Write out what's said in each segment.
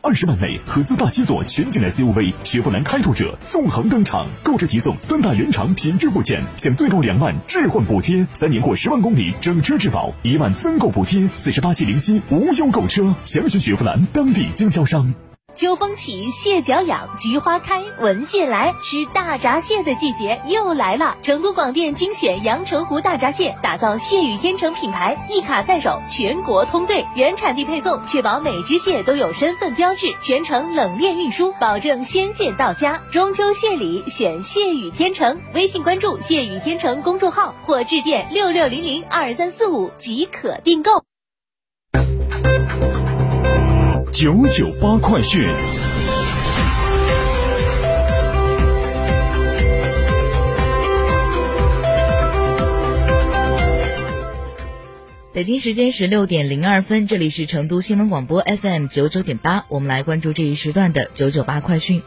二十万内合资大七座全景 SUV 雪佛兰开拓者纵横登场，购置即送三大原厂品质附件，享最高两万置换补贴，三年或十万公里整车质保，一万增购补贴，四十八期零息无忧购车，详询雪佛兰当地经销商。秋风起，蟹脚痒，菊花开，闻蟹来，吃大闸蟹的季节又来了。成都广电精选阳澄湖大闸蟹，打造蟹语天成品牌，一卡在手，全国通兑，原产地配送，确保每只蟹都有身份标志，全程冷链运输，保证鲜蟹到家。中秋蟹礼选蟹语天成，微信关注蟹语天成公众号或致电六六零零二三四五即可订购。九九八快讯。北京时间十六点零二分，这里是成都新闻广播 FM 九九点八，我们来关注这一时段的九九八快讯。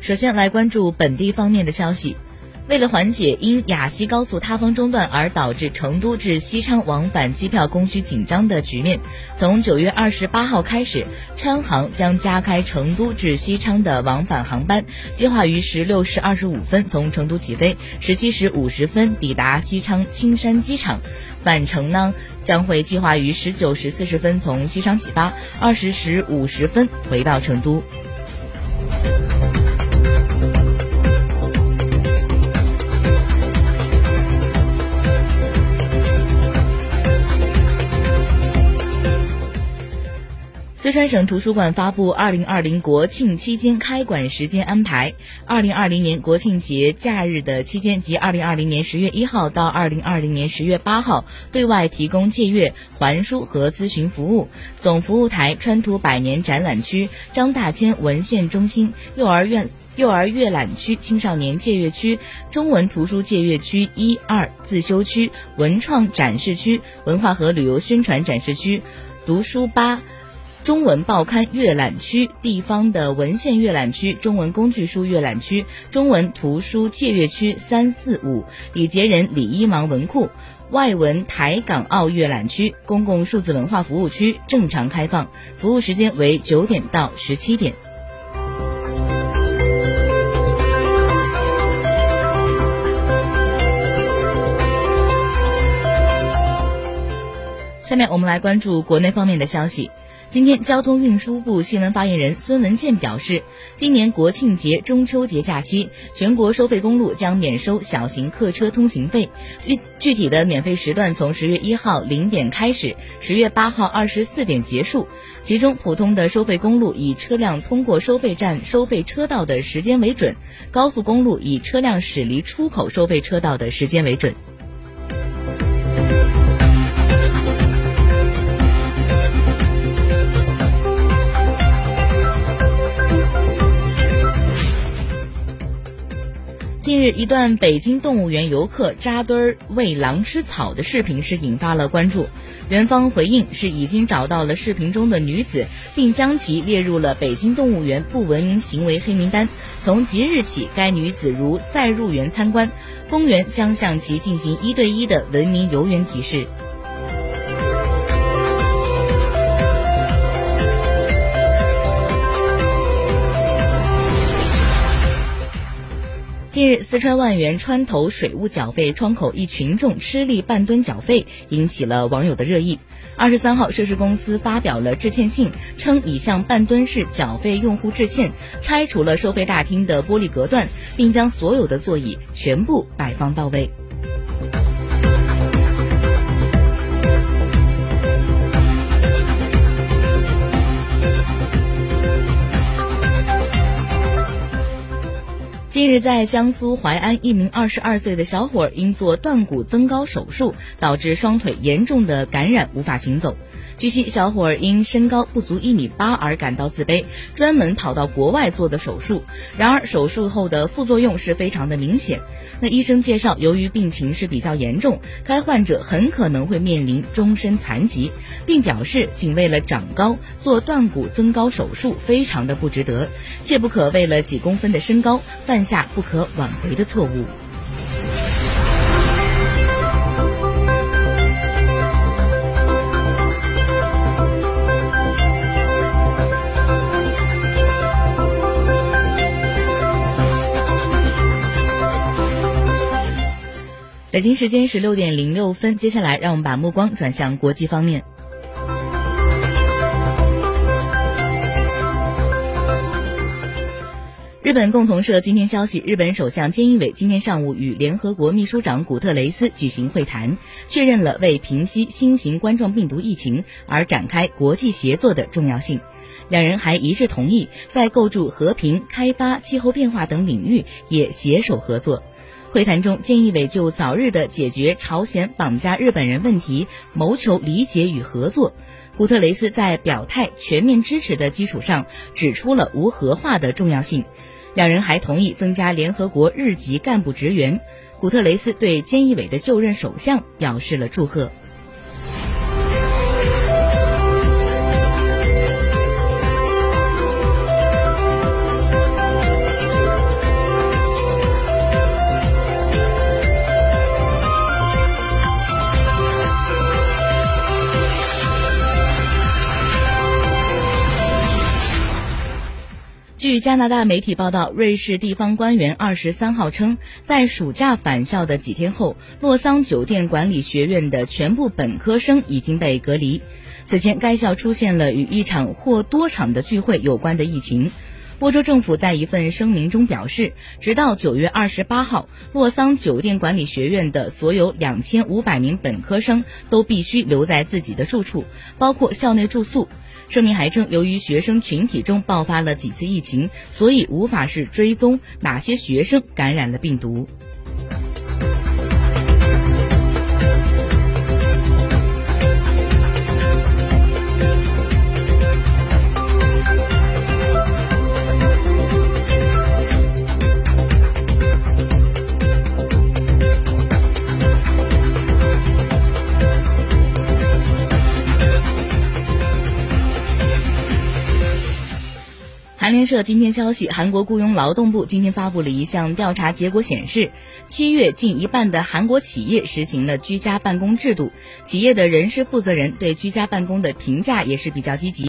首先来关注本地方面的消息。为了缓解因雅西高速塌方中断而导致成都至西昌往返机票供需紧张的局面，从九月二十八号开始，川航将加开成都至西昌的往返航班，计划于十六时二十五分从成都起飞，十七时五十分抵达西昌青山机场。返程呢，将会计划于十九时四十分从西昌起发，二十时五十分回到成都。四川省图书馆发布二零二零国庆期间开馆时间安排。二零二零年国庆节假日的期间，即二零二零年十月一号到二零二零年十月八号，对外提供借阅、还书和咨询服务。总服务台川图百年展览区、张大千文献中心、幼儿园。幼儿阅览区、青少年借阅区、中文图书借阅区一二自修区、文创展示区、文化和旅游宣传展示区、读书吧。中文报刊阅览区、地方的文献阅览区、中文工具书阅览区、中文图书借阅区三四五、李杰仁李一芒文库、外文台港澳阅览区、公共数字文化服务区正常开放，服务时间为九点到十七点。下面我们来关注国内方面的消息。今天，交通运输部新闻发言人孙文健表示，今年国庆节、中秋节假期，全国收费公路将免收小型客车通行费。具具体的免费时段从十月一号零点开始，十月八号二十四点结束。其中，普通的收费公路以车辆通过收费站收费车道的时间为准；高速公路以车辆驶离出口收费车道的时间为准。近日，一段北京动物园游客扎堆儿喂狼吃草的视频是引发了关注。园方回应是已经找到了视频中的女子，并将其列入了北京动物园不文明行为黑名单。从即日起，该女子如再入园参观，公园将向其进行一对一的文明游园提示。近日，四川万源川头水务缴费窗口一群众吃力半吨缴费，引起了网友的热议。二十三号，涉事公司发表了致歉信，称已向半吨市缴费用户致歉，拆除了收费大厅的玻璃隔断，并将所有的座椅全部摆放到位。近日，在江苏淮安，一名二十二岁的小伙因做断骨增高手术，导致双腿严重的感染，无法行走。据悉，小伙因身高不足一米八而感到自卑，专门跑到国外做的手术。然而，手术后的副作用是非常的明显。那医生介绍，由于病情是比较严重，该患者很可能会面临终身残疾，并表示仅为了长高做断骨增高手术非常的不值得，切不可为了几公分的身高犯下不可挽回的错误。北京时间十六点零六分，接下来让我们把目光转向国际方面。日本共同社今天消息，日本首相菅义伟今天上午与联合国秘书长古特雷斯举行会谈，确认了为平息新型冠状病毒疫情而展开国际协作的重要性。两人还一致同意在构筑和平、开发、气候变化等领域也携手合作。会谈中，菅义伟就早日的解决朝鲜绑架日本人问题谋求理解与合作。古特雷斯在表态全面支持的基础上，指出了无核化的重要性。两人还同意增加联合国日籍干部职员。古特雷斯对菅义伟的就任首相表示了祝贺。据加拿大媒体报道，瑞士地方官员二十三号称，在暑假返校的几天后，洛桑酒店管理学院的全部本科生已经被隔离。此前，该校出现了与一场或多场的聚会有关的疫情。波州政府在一份声明中表示，直到九月二十八号，洛桑酒店管理学院的所有两千五百名本科生都必须留在自己的住处，包括校内住宿。声明还称，由于学生群体中爆发了几次疫情，所以无法是追踪哪些学生感染了病毒。韩联社今天消息，韩国雇佣劳动部今天发布了一项调查结果，显示，七月近一半的韩国企业实行了居家办公制度，企业的人事负责人对居家办公的评价也是比较积极。